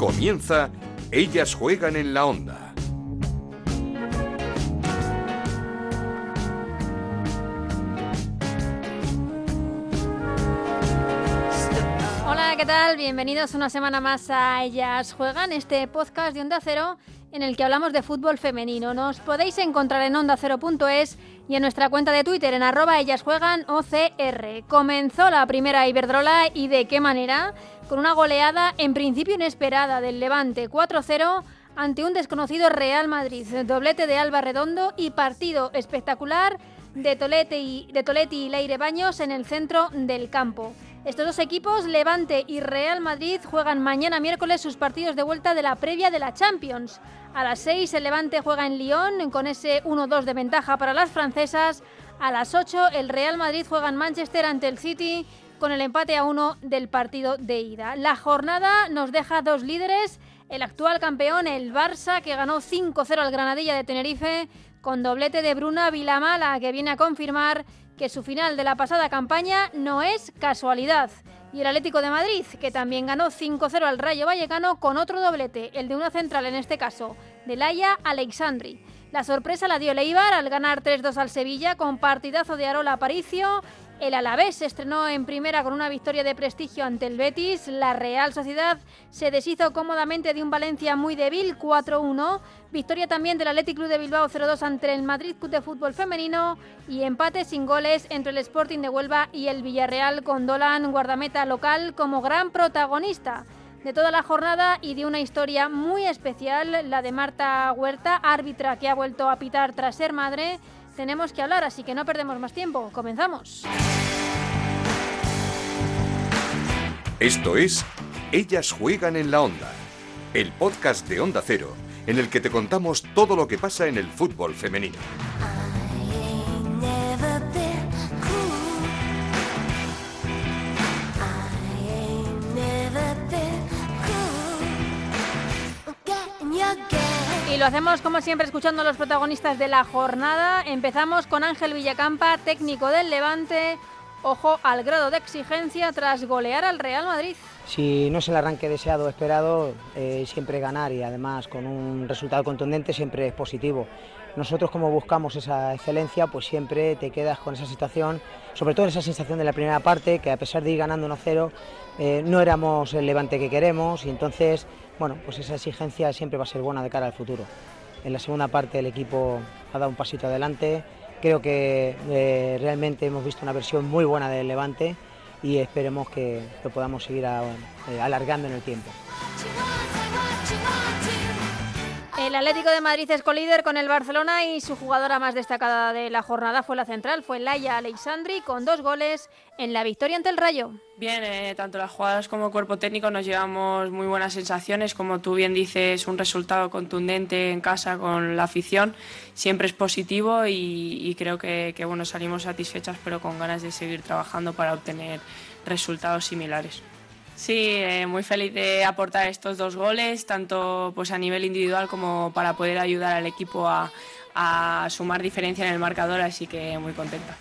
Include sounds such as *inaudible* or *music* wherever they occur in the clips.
Comienza Ellas juegan en la onda. Hola, ¿qué tal? Bienvenidos una semana más a Ellas Juegan, este podcast de Onda Cero en el que hablamos de fútbol femenino. Nos podéis encontrar en ondacero.es y en nuestra cuenta de Twitter en arroba ellas juegan OCR. Comenzó la primera Iberdrola y de qué manera, con una goleada en principio inesperada del Levante 4-0 ante un desconocido Real Madrid, doblete de Alba Redondo y partido espectacular de Tolete Toletti y Leire Baños en el centro del campo. Estos dos equipos, Levante y Real Madrid, juegan mañana miércoles sus partidos de vuelta de la previa de la Champions. A las 6 el Levante juega en Lyon con ese 1-2 de ventaja para las francesas. A las 8 el Real Madrid juega en Manchester ante el City con el empate a 1 del partido de ida. La jornada nos deja dos líderes. El actual campeón, el Barça, que ganó 5-0 al Granadilla de Tenerife con doblete de Bruna Vilamala, que viene a confirmar que su final de la pasada campaña no es casualidad y el Atlético de Madrid, que también ganó 5-0 al Rayo Vallecano con otro doblete, el de una central en este caso, de Laia Alexandri. La sorpresa la dio Leibar al ganar 3-2 al Sevilla con partidazo de Arola Aparicio. El Alavés se estrenó en primera con una victoria de prestigio ante el Betis. La Real Sociedad se deshizo cómodamente de un Valencia muy débil, 4-1. Victoria también del Athletic Club de Bilbao 0-2 ante el Madrid Club de Fútbol Femenino. Y empate sin goles entre el Sporting de Huelva y el Villarreal con Dolan, guardameta local, como gran protagonista de toda la jornada y de una historia muy especial, la de Marta Huerta, árbitra que ha vuelto a pitar tras ser madre. Tenemos que hablar, así que no perdemos más tiempo. Comenzamos. Esto es Ellas juegan en la onda, el podcast de Onda Cero, en el que te contamos todo lo que pasa en el fútbol femenino. Lo hacemos como siempre escuchando a los protagonistas de la jornada. Empezamos con Ángel Villacampa, técnico del Levante. Ojo al grado de exigencia tras golear al Real Madrid. Si no es el arranque deseado o esperado, eh, siempre ganar y además con un resultado contundente siempre es positivo. Nosotros como buscamos esa excelencia, pues siempre te quedas con esa situación, sobre todo esa sensación de la primera parte, que a pesar de ir ganando 1-0, eh, no éramos el levante que queremos y entonces, bueno, pues esa exigencia siempre va a ser buena de cara al futuro. En la segunda parte el equipo ha dado un pasito adelante, creo que eh, realmente hemos visto una versión muy buena del levante y esperemos que lo podamos seguir eh, alargando en el tiempo. El Atlético de Madrid es colíder con el Barcelona y su jugadora más destacada de la jornada fue la central, fue Laia Alexandri con dos goles en la victoria ante el Rayo. Bien, eh, tanto las jugadoras como el cuerpo técnico nos llevamos muy buenas sensaciones, como tú bien dices, un resultado contundente en casa con la afición siempre es positivo y, y creo que, que bueno salimos satisfechas pero con ganas de seguir trabajando para obtener resultados similares. Sí, eh, muy feliz de aportar estos dos goles, tanto pues a nivel individual como para poder ayudar al equipo a, a sumar diferencia en el marcador, así que muy contenta.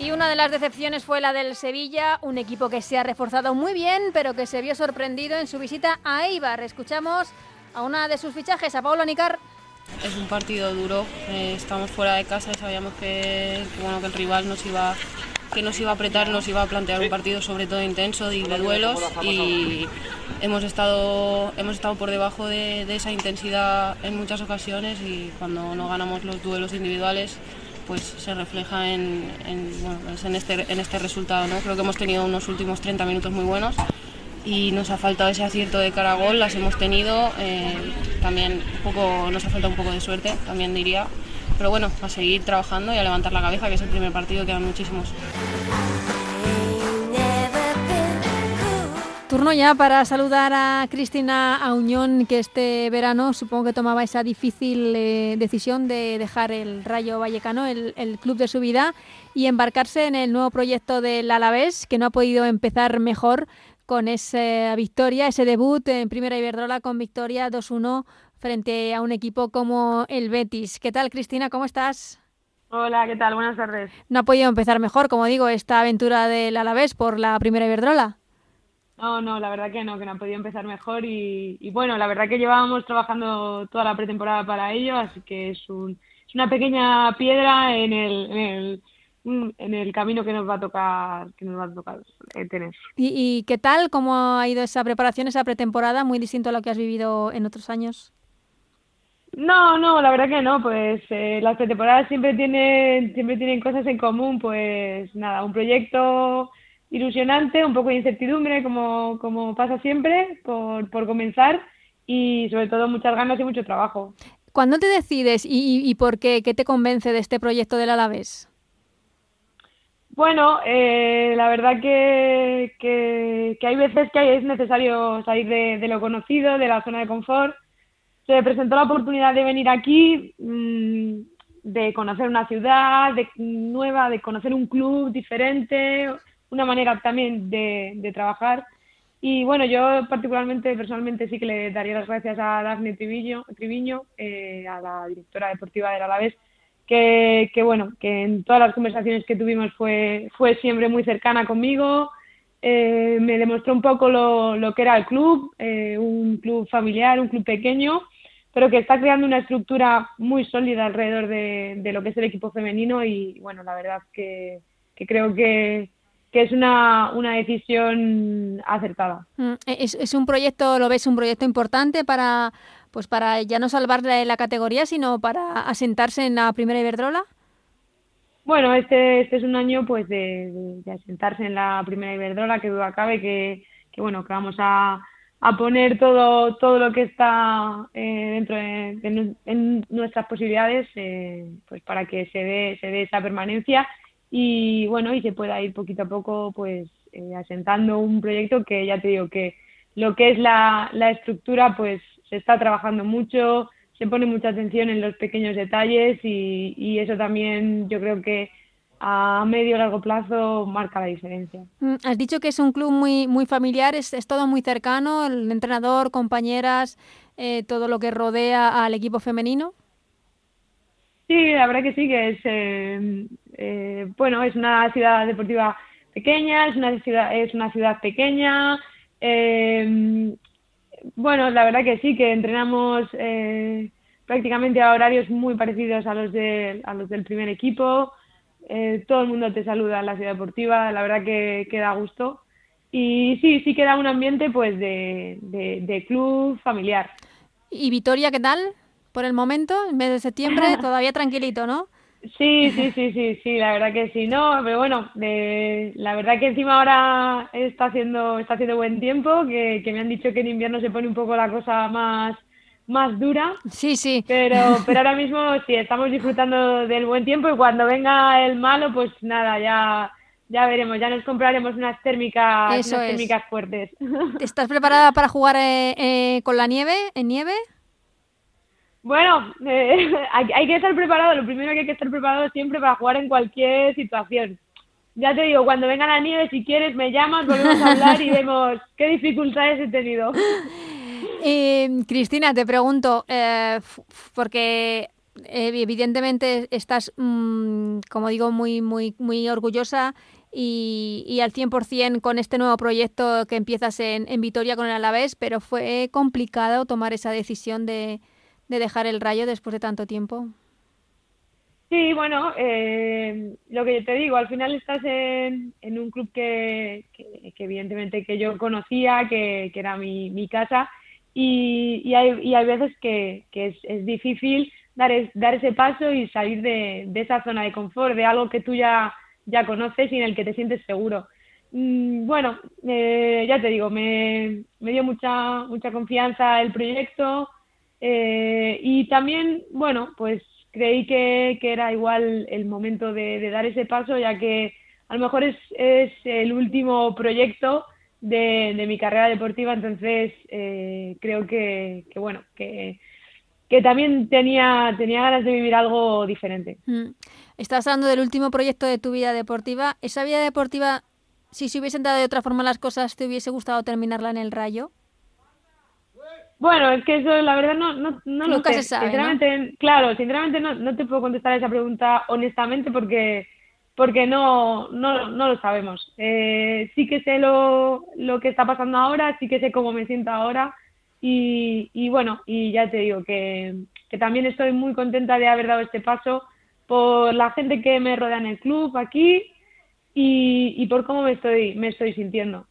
Y una de las decepciones fue la del Sevilla, un equipo que se ha reforzado muy bien, pero que se vio sorprendido en su visita a Eibar. Escuchamos a una de sus fichajes, a Pablo Nicar. Es un partido duro, eh, estamos fuera de casa y sabíamos que, que, bueno, que el rival nos iba, que nos iba a apretar, nos iba a plantear un partido sobre todo intenso y de duelos y hemos estado, hemos estado por debajo de, de esa intensidad en muchas ocasiones y cuando no ganamos los duelos individuales pues se refleja en, en, bueno, pues en, este, en este resultado. ¿no? Creo que hemos tenido unos últimos 30 minutos muy buenos y nos ha faltado ese acierto de cara a gol, las hemos tenido, eh, también un poco, nos ha faltado un poco de suerte, también diría, pero bueno, a seguir trabajando y a levantar la cabeza, que es el primer partido, quedan muchísimos. Turno ya para saludar a Cristina Auñón, que este verano supongo que tomaba esa difícil eh, decisión de dejar el Rayo Vallecano, el, el, club de su vida, y embarcarse en el nuevo proyecto del Alavés, que no ha podido empezar mejor con esa victoria, ese debut en Primera Iberdrola con victoria 2-1 frente a un equipo como el Betis. ¿Qué tal, Cristina? ¿Cómo estás? Hola, ¿qué tal? Buenas tardes. No ha podido empezar mejor, como digo, esta aventura del Alavés por la Primera Iberdrola. No, no, la verdad que no, que no ha podido empezar mejor y, bueno, la verdad que llevábamos trabajando toda la pretemporada para ello, así que es, un, es una pequeña piedra en el, en el, en el camino que nos va a tocar, que nos va a tocar eh, tener. ¿Y, qué tal? ¿Cómo ha ido esa preparación, esa pretemporada? Muy distinto a lo que has vivido en otros años. No, no, la verdad que no, pues eh, las pretemporadas siempre tienen, siempre tienen cosas en común, pues nada, un proyecto ilusionante, un poco de incertidumbre, como, como pasa siempre, por, por comenzar, y sobre todo muchas ganas y mucho trabajo. ¿Cuándo te decides y, y, por qué? ¿Qué te convence de este proyecto del Alavés? Bueno, eh, la verdad que, que, hay veces que es necesario salir de, de, lo conocido, de la zona de confort. Se presentó la oportunidad de venir aquí, mmm, de conocer una ciudad de, nueva, de conocer un club diferente, una manera también de, de, trabajar. Y bueno, yo particularmente, personalmente, sí que le daría las gracias a Dafne Triviño, Triviño eh, a la directora deportiva del Alavés, que, que, bueno, que en todas las conversaciones que tuvimos fue, fue siempre muy cercana conmigo, eh, me demostró un poco lo, lo que era el club, eh, un club familiar, un club pequeño, pero que está creando una estructura muy sólida alrededor de, de lo que es el equipo femenino y bueno, la verdad que, que creo que, que es una, una decisión acertada. Mm, ¿Es, ¿Es, un proyecto, lo ves un proyecto importante para, pues para ya no salvar la categoría, sino para asentarse en la primera Iberdrola? Bueno, este, este es un año pues de, de, asentarse en la primera Iberdrola, que duda cabe que, que bueno, que vamos a, a poner todo, todo lo que está eh, dentro de, en nuestras posibilidades eh, pues para que se dé, se dé esa permanencia y bueno, y se pueda ir poquito a poco pues eh, asentando un proyecto que ya te digo que lo que es la, la estructura pues se está trabajando mucho, se pone mucha atención en los pequeños detalles y, y eso también yo creo que a medio y largo plazo marca la diferencia. Mm, has dicho que es un club muy muy familiar, es, es todo muy cercano, el entrenador, compañeras, eh, todo lo que rodea al equipo femenino. Sí, la verdad que sí, que es eh, eh, bueno, es una ciudad deportiva pequeña, es una ciudad, es una ciudad pequeña. Eh, bueno, la verdad que sí, que entrenamos eh, prácticamente a horarios muy parecidos a los, de, a los del primer equipo. Eh, todo el mundo te saluda en la ciudad deportiva, la verdad que, que da gusto. Y sí, sí queda un ambiente pues de, de, de club familiar. ¿Y Vitoria qué tal? Por el momento, en mes de septiembre, *laughs* todavía tranquilito, ¿no? Sí, sí, sí, sí, sí, la verdad que sí, no, pero bueno, eh, la verdad que encima ahora está haciendo, está haciendo buen tiempo, que, que me han dicho que en invierno se pone un poco la cosa más, más dura. Sí, sí. Pero, *laughs* pero ahora mismo sí, estamos disfrutando del buen tiempo y cuando venga el malo, pues nada, ya, ya veremos, ya nos compraremos unas térmicas, Eso unas es. térmicas fuertes. *laughs* ¿Estás preparada para jugar eh, eh, con la nieve, en nieve? Bueno, eh, *laughs* hay, hay, que estar preparado. Lo primero que hay que estar preparado siempre para jugar en cualquier situación. Ya te digo, cuando venga la nieve, si quieres, me llamas, volvemos a hablar y vemos qué dificultades he tenido. Eh, Cristina, te pregunto, eh, porque evidentemente estás, mmm, como digo, muy, muy, muy orgullosa y, y al 100% con este nuevo proyecto que empiezas en, en Vitoria con el Alavés, pero fue complicado tomar esa decisión de de dejar el rayo después de tanto tiempo? Sí, bueno, eh, lo que te digo, al final estás en, un club que, evidentemente que yo conocía, que, era mi casa, y, y, hay, y hay veces que, que es, es difícil dar, es, dar ese paso y salir de, de esa zona de confort, de algo que tú ya, ya conoces y en el que te sientes seguro. Mm, bueno, eh, ya te digo, me, me dio mucha, mucha confianza el proyecto, eh, y también, bueno, pues creí que, que era igual el momento de, de, dar ese paso, ya que a lo mejor es, es el último proyecto de, de mi carrera deportiva, entonces eh, creo que, que bueno, que, que también tenía, tenía ganas de vivir algo diferente. Mm. Estás hablando del último proyecto de tu vida deportiva. ¿Esa vida deportiva, si se hubiesen dado de otra forma las cosas, te hubiese gustado terminarla en el rayo? Bueno, es que eso la verdad no, no, no Nunca lo sé. Se sabe, sinceramente, ¿no? claro, sinceramente no, no te puedo contestar esa pregunta honestamente porque porque no, no, no lo sabemos. Eh, sí que sé lo, lo que está pasando ahora, sí que sé cómo me siento ahora y, y bueno, y ya te digo que, que también estoy muy contenta de haber dado este paso por la gente que me rodea en el club aquí y, y por cómo me estoy, me estoy sintiendo.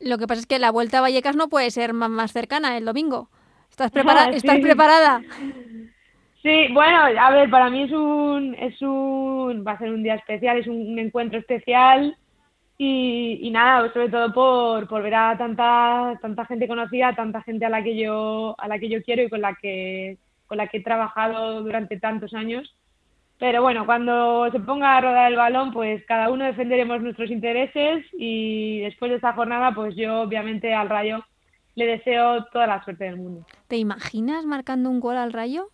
Lo que pasa es que la vuelta a Vallecas no puede ser más, cercana el domingo. ¿Estás, *laughs* preparada? ¿Estás *laughs* preparada? Sí, bueno, a ver, para mí es un, es un, va a ser un día especial, es un, encuentro especial y, nada, sobre todo por, por ver a tanta, tanta gente conocida, tanta gente a la que yo, a la que yo quiero y con la que, con la que he trabajado durante tantos años. Pero bueno, cuando se ponga a rodar el balón, pues cada uno defenderemos nuestros intereses y después de esta jornada, pues yo obviamente al Rayo le deseo toda la suerte del mundo. ¿Te imaginas marcando un gol al Rayo?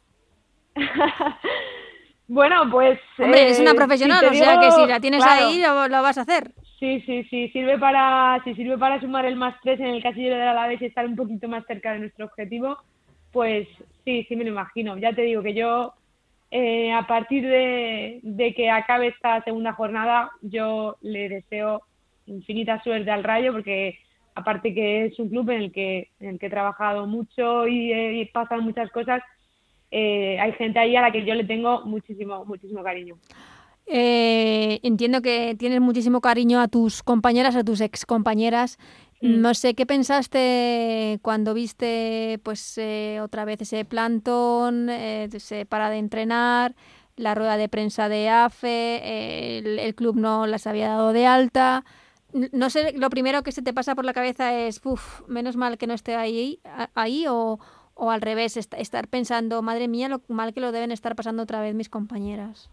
*laughs* bueno, pues... Hombre, es una eh, profesional, o sea que si la tienes ahí lo, vas a hacer. Sí, sí, sí, sirve para, si sirve para sumar el más tres en el casillero de la vez y estar un poquito más cerca de nuestro objetivo, pues sí, sí me lo imagino. Ya te digo que yo eh, a partir de, que acabe esta segunda jornada, yo le deseo infinita suerte al Rayo, porque aparte que es un club en el que, en el que he trabajado mucho y, pasan muchas cosas, eh, hay gente ahí a la que yo le tengo muchísimo, muchísimo cariño. Eh, entiendo que tienes muchísimo cariño a tus compañeras, a tus ex compañeras. Mm. No sé qué pensaste cuando viste pues eh, otra vez ese plantón, eh, se para de entrenar, la rueda de prensa de AFE, el, club no las había dado de alta. No sé, lo primero que se te pasa por la cabeza es, uff, menos mal que no esté ahí, ahí o, o al revés, estar pensando, madre mía, lo mal que lo deben estar pasando otra vez mis compañeras.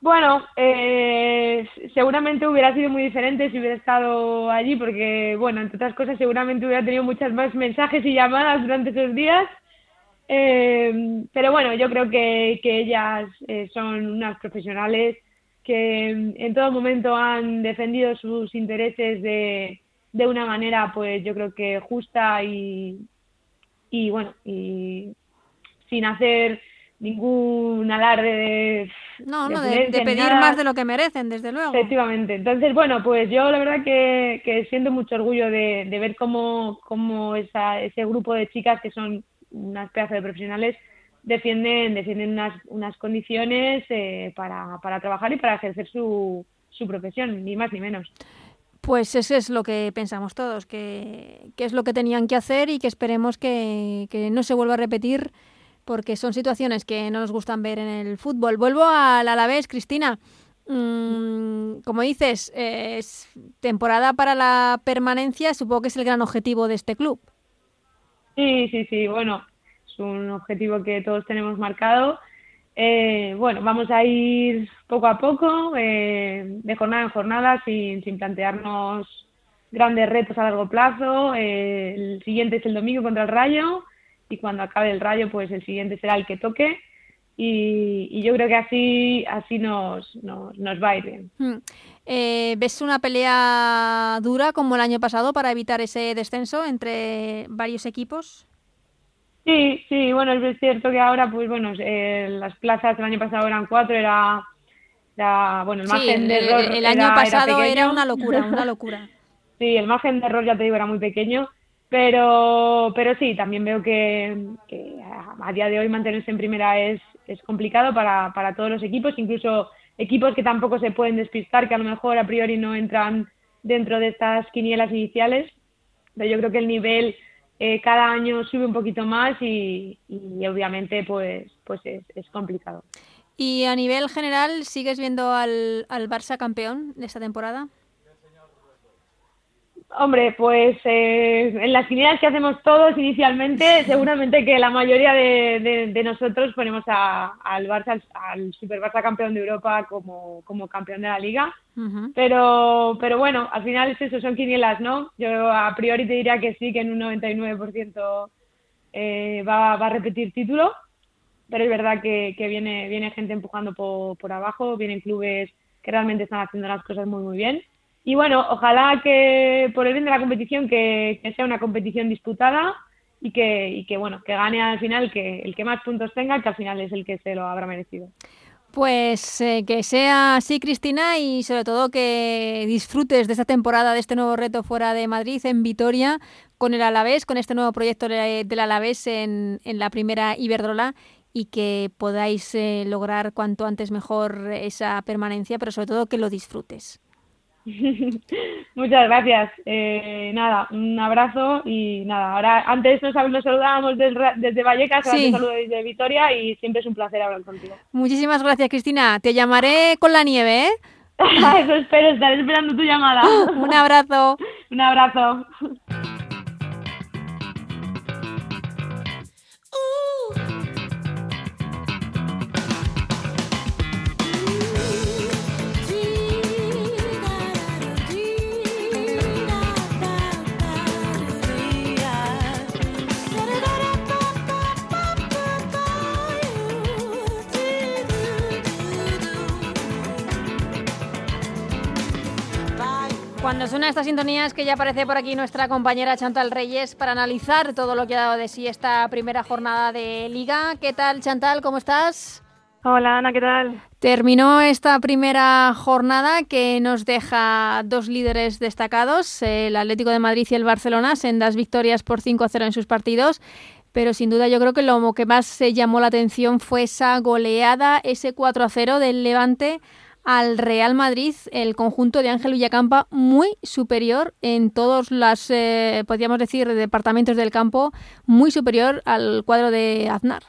Bueno, eh, seguramente hubiera sido muy diferente si hubiera estado allí, porque, bueno, entre otras cosas, seguramente hubiera tenido muchas más mensajes y llamadas durante esos días. Eh, pero bueno, yo creo que, que ellas eh, son unas profesionales que en todo momento han defendido sus intereses de, de una manera, pues yo creo que justa y, y bueno, y sin hacer ningún alarde de no no de, pedir más de lo que merecen desde luego. Efectivamente. Entonces bueno pues yo la verdad que, que siento mucho orgullo de, de ver cómo, cómo esa, ese grupo de chicas que son unas pedazos de profesionales defienden defienden unas, unas condiciones eh, para, para trabajar y para ejercer su, su profesión ni más ni menos pues eso es lo que pensamos todos, que, que, es lo que tenían que hacer y que esperemos que, que no se vuelva a repetir porque son situaciones que no nos gustan ver en el fútbol. Vuelvo al Alavés, Cristina. Mm, como dices, es temporada para la permanencia, supongo que es el gran objetivo de este club. Sí, sí, sí, bueno, es un objetivo que todos tenemos marcado. Eh, bueno, vamos a ir poco a poco, eh, de jornada en jornada, sin, sin plantearnos grandes retos a largo plazo. Eh, el siguiente es el domingo contra el Rayo y cuando acabe el rayo, pues el siguiente será el que toque. Y, yo creo que así, así nos, nos, va a ir bien. Hmm. Eh, ¿Ves una pelea dura como el año pasado para evitar ese descenso entre varios equipos? Sí, sí, bueno, es cierto que ahora, pues bueno, eh, las plazas el año pasado eran cuatro, era, bueno, el margen de error. El, año pasado era, una locura, una *laughs* locura. sí, el margen de error, ya te digo, era muy pequeño pero, pero sí, también veo que, a día de hoy mantenerse en primera es, es complicado para, para todos los equipos, incluso equipos que tampoco se pueden despistar, que a lo mejor a priori no entran dentro de estas quinielas iniciales. Pero yo creo que el nivel eh, cada año sube un poquito más y, obviamente pues, pues es, es, complicado. ¿Y a nivel general sigues viendo al, al Barça campeón de esta temporada? Hombre, pues eh, en las quinielas que hacemos todos inicialmente, *laughs* seguramente que la mayoría de, de, nosotros ponemos a, al Barça, al, Super Barça campeón de Europa como, como campeón de la liga. pero, pero bueno, al final es eso, son quinielas, ¿no? Yo a priori te diría que sí, que en un 99% eh, va, va a repetir título, pero es verdad que, que viene, viene gente empujando por, por abajo, vienen clubes que realmente están haciendo las cosas muy, muy bien y bueno, ojalá que por el bien de la competición que, sea una competición disputada y que, bueno, que gane al final que el que más puntos tenga, que al final es el que se lo habrá merecido. Pues eh, que sea así, Cristina, y sobre todo que disfrutes de esta temporada, de este nuevo reto fuera de Madrid, en Vitoria, con el Alavés, con este nuevo proyecto del Alavés en, en la primera Iberdrola y que podáis eh, lograr cuanto antes mejor esa permanencia, pero sobre todo que lo disfrutes. *laughs* Muchas gracias. Eh, nada, un abrazo y nada, ahora antes nos, nos saludábamos desde, desde Vallecas, ahora te saludo desde Vitoria y siempre es un placer hablar contigo. Muchísimas gracias, Cristina. Te llamaré con la nieve, ¿eh? *laughs* Eso espero, estaré esperando tu llamada. *laughs* un abrazo. un abrazo. Cuando suena esta sintonía es que ya aparece por aquí nuestra compañera Chantal Reyes para analizar todo lo que ha dado de sí esta primera jornada de liga. ¿Qué tal Chantal? ¿Cómo estás? Hola Ana, ¿qué tal? Terminó esta primera jornada que nos deja dos líderes destacados, el Atlético de Madrid y el Barcelona, sendas victorias por 5-0 en sus partidos pero sin duda yo creo que lo que más se llamó la atención fue esa goleada, ese 4 0 del Levante al Real Madrid, el conjunto de Ángel Villacampa muy superior en todos los, eh, podríamos decir, departamentos del campo, muy superior al cuadro de Aznar.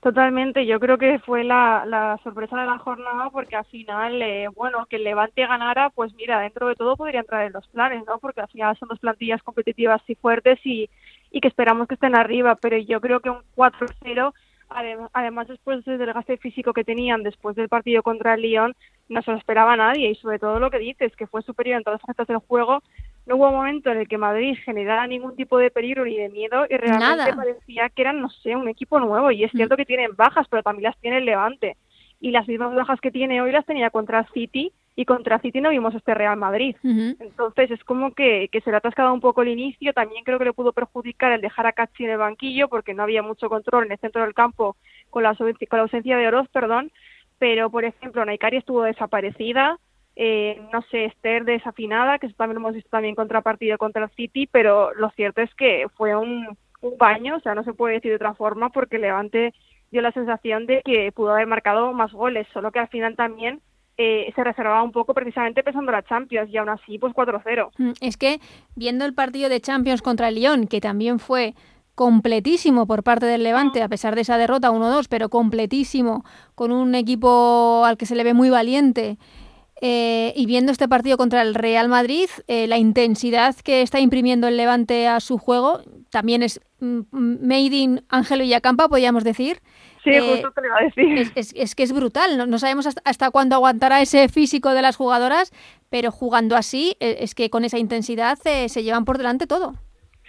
Totalmente, yo creo que fue la, sorpresa de la jornada porque al final, eh, bueno, que el Levante ganara, pues mira, dentro de todo podría entrar en los planes, ¿no? Porque al final son dos plantillas competitivas y fuertes y, y que esperamos que estén arriba, pero yo creo que un 4-0 Además, después del desgaste físico que tenían después del partido contra el Lyon, no se lo esperaba nadie y sobre todo lo que dices, que fue superior en todas las facetas del juego. No hubo momento en el que Madrid generara ningún tipo de peligro ni de miedo y realmente parecía que eran, no sé, un equipo nuevo. Y es mm. cierto que tienen bajas, pero también las tiene el Levante. Y las mismas bajas que tiene hoy las tenía contra City y contra City no vimos este Real Madrid. Entonces es como que, que se le ha atascado un poco el inicio. También creo que le pudo perjudicar el dejar a Cachi en el banquillo porque no había mucho control en el centro del campo con la, con la ausencia de Oroz, perdón. Pero, por ejemplo, Naikari estuvo desaparecida. Eh, no sé, Esther desafinada, que eso también lo hemos visto también contra partido contra el City, pero lo cierto es que fue un, un baño, o sea, no se puede decir de otra forma, porque Levante dio la sensación de que pudo haber marcado más goles, solo que al final también eh, se reservaba un poco precisamente pensando en la Champions y aún así pues 4-0. Mm, es que viendo el partido de Champions contra el Lyon, que también fue completísimo por parte del Levante, a pesar de esa derrota 1-2, pero completísimo, con un equipo al que se le ve muy valiente. Eh, y viendo este partido contra el Real Madrid, eh, la intensidad que está imprimiendo el Levante a su juego también es mm, mm, made in Ángelo Villacampa, podríamos decir. Sí, eh, justo te lo iba a decir. Es, que es brutal, no, sabemos hasta, cuándo aguantará ese físico de las jugadoras, pero jugando así, eh, es que con esa intensidad eh, se llevan por delante todo.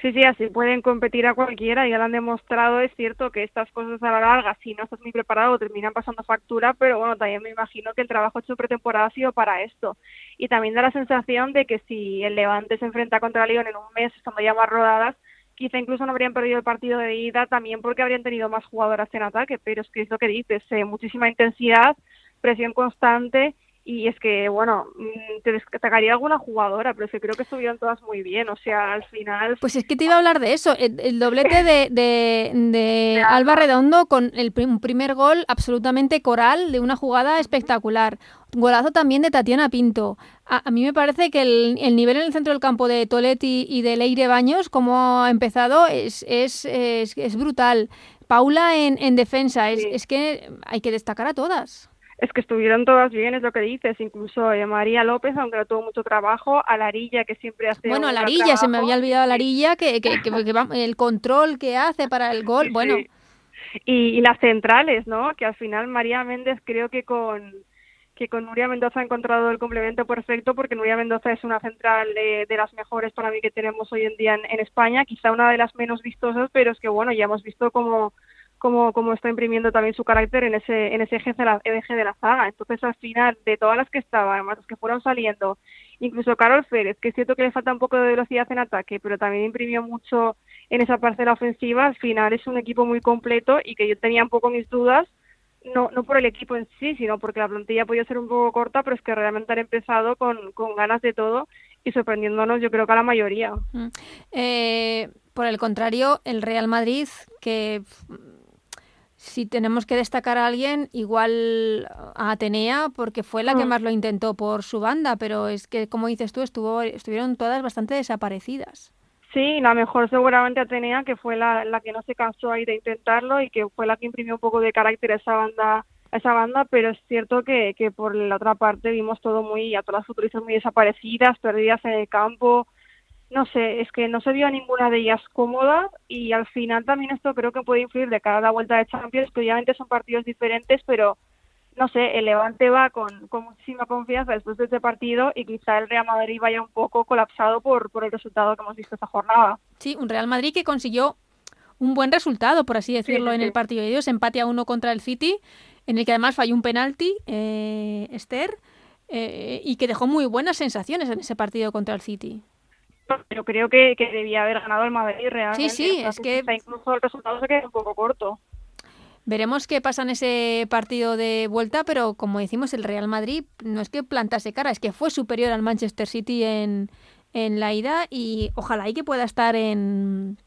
Sí, sí, así pueden competir a cualquiera, ya lo han demostrado, es cierto que estas cosas a la larga, si no estás muy preparado, terminan pasando factura, pero bueno, también me imagino que el trabajo hecho pretemporada ha sido para esto. Y también da la sensación de que si el Levante se enfrenta contra León en un mes, estando ya más rodadas, quizá incluso no habrían perdido el partido de ida también porque habrían tenido más jugadoras en ataque, pero es que es lo que dices, eh, muchísima intensidad, presión constante y es que, bueno, mm, te destacaría alguna jugadora, pero es que creo que estuvieron todas muy bien, o sea, al final... Pues es que te iba a hablar de eso, el, doblete de, de, *laughs* Alba Redondo con el primer gol absolutamente coral de una jugada espectacular. Golazo también de Tatiana Pinto. A, mí me parece que el, nivel en el centro del campo de Toletti y de Leire Baños, como ha empezado, es, es, es, brutal. Paula en, en defensa, es, es que hay que destacar a todas es que estuvieron todas bien, es lo que dices, incluso eh, María López, aunque no tuvo mucho trabajo, a Larilla, que siempre hace... Bueno, a Larilla, se me había olvidado Larilla, que, que, que, el control que hace para el gol, bueno... Y, las centrales, ¿no? Que al final María Méndez creo que con que con Nuria Mendoza ha encontrado el complemento perfecto porque Nuria Mendoza es una central de, las mejores para mí que tenemos hoy en día en, en España, quizá una de las menos vistosas, pero es que bueno, ya hemos visto como como, como está imprimiendo también su carácter en ese, en ese eje de, la, eje saga. Entonces, al final, de todas las que estaban, además las que fueron saliendo, incluso Carol Férez, que es cierto que le falta un poco de velocidad en ataque, pero también imprimió mucho en esa parte de la ofensiva, al final es un equipo muy completo y que yo tenía un poco mis dudas no, no por el equipo en sí, sino porque la plantilla podía ser un poco corta, pero es que realmente han empezado con, con ganas de todo y sorprendiéndonos yo creo que a la mayoría. Mm. Eh, por el contrario, el Real Madrid, que si tenemos que destacar a alguien, igual a Atenea, porque fue la que mm. más lo intentó por su banda, pero es que, como dices tú, estuvo, estuvieron todas bastante desaparecidas. Sí, la mejor seguramente Atenea, que fue la, la que no se cansó ahí de intentarlo y que fue la que imprimió un poco de carácter a esa banda, a esa banda pero es cierto que, que por la otra parte vimos todo muy, a todas las futbolistas muy desaparecidas, perdidas en el campo, no sé, es que no se vio a ninguna de ellas cómoda y al final también esto creo que puede influir de cara a la vuelta de Champions, que obviamente son partidos diferentes, pero no sé, el Levante va con, con muchísima confianza después de este partido y quizá el Real Madrid vaya un poco colapsado por, por el resultado que hemos visto esta jornada. Sí, un Real Madrid que consiguió un buen resultado, por así decirlo, en el partido de ellos, empate a uno contra el City, en el que además falló un penalti, eh, Esther, eh, y que dejó muy buenas sensaciones en ese partido contra el City. Pero creo que, que debía haber ganado el Madrid realmente. Sí, sí, es que... Incluso el resultado se queda un poco corto. Veremos qué pasa en ese partido de vuelta, pero como decimos, el Real Madrid no es que plantase cara, es que fue superior al Manchester City en, en la ida y ojalá y que pueda estar en,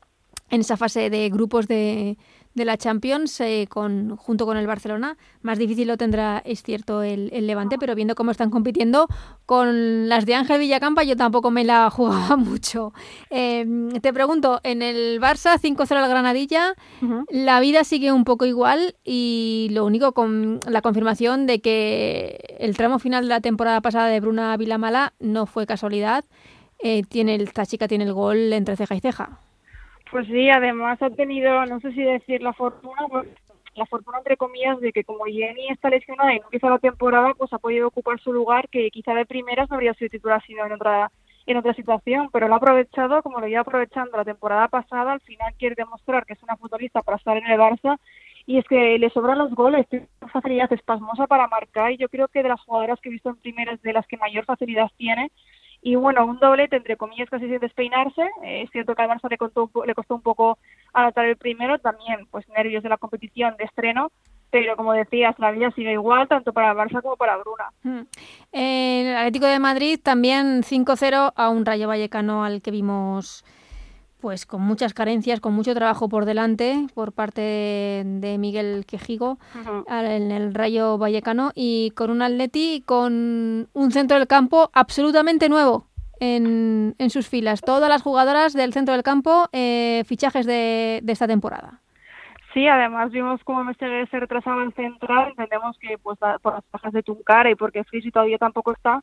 en esa fase de grupos de, de la Champions eh, con, junto con el Barcelona. Más difícil lo tendrá, es cierto, el, Levante, pero viendo cómo están compitiendo con las de Ángel Villacampa, yo tampoco me la *laughs* jugaba mucho. Em, te pregunto, en el Barça 5-0 al Granadilla, la vida sigue un poco igual y lo único con la confirmación de que el tramo final de la temporada pasada de Bruna Vilamala no fue casualidad. Eh, tiene, esta chica tiene el gol entre ceja y ceja. Pues sí, además ha tenido, no sé si decir la fortuna, pues, la fortuna entre comillas de que como Jenny está lesionada y no empieza la temporada, pues ha podido ocupar su lugar que quizá de primeras no habría sido titular sino en otra en otra situación, pero lo ha aprovechado como lo iba aprovechando la temporada pasada, al final quiere demostrar que es una futbolista para estar en el Barça y es que le sobran los goles, tiene una facilidad espasmosa para marcar y yo creo que de las jugadoras que he visto en primeras de las que mayor facilidad tiene y bueno, un doblete entre comillas casi sin despeinarse. Eh, es cierto que al Barça le costó, le costó un poco anotar el primero, también pues nervios de la competición de estreno, pero como decías, la vida sigue igual tanto para el Barça como para Bruna. Mm. el Atlético de Madrid también 5-0 a un Rayo Vallecano al que vimos pues con muchas carencias, con mucho trabajo por delante por parte de Miguel Quejigo en el Rayo Vallecano y con un Atleti con un centro del campo absolutamente nuevo en, en sus filas. Todas las jugadoras del centro del campo, eh, fichajes de, de, esta temporada. Sí, además vimos cómo Mestre se retrasaba en central, entendemos que pues por las bajas de Tuncara y porque Frisi todavía tampoco está,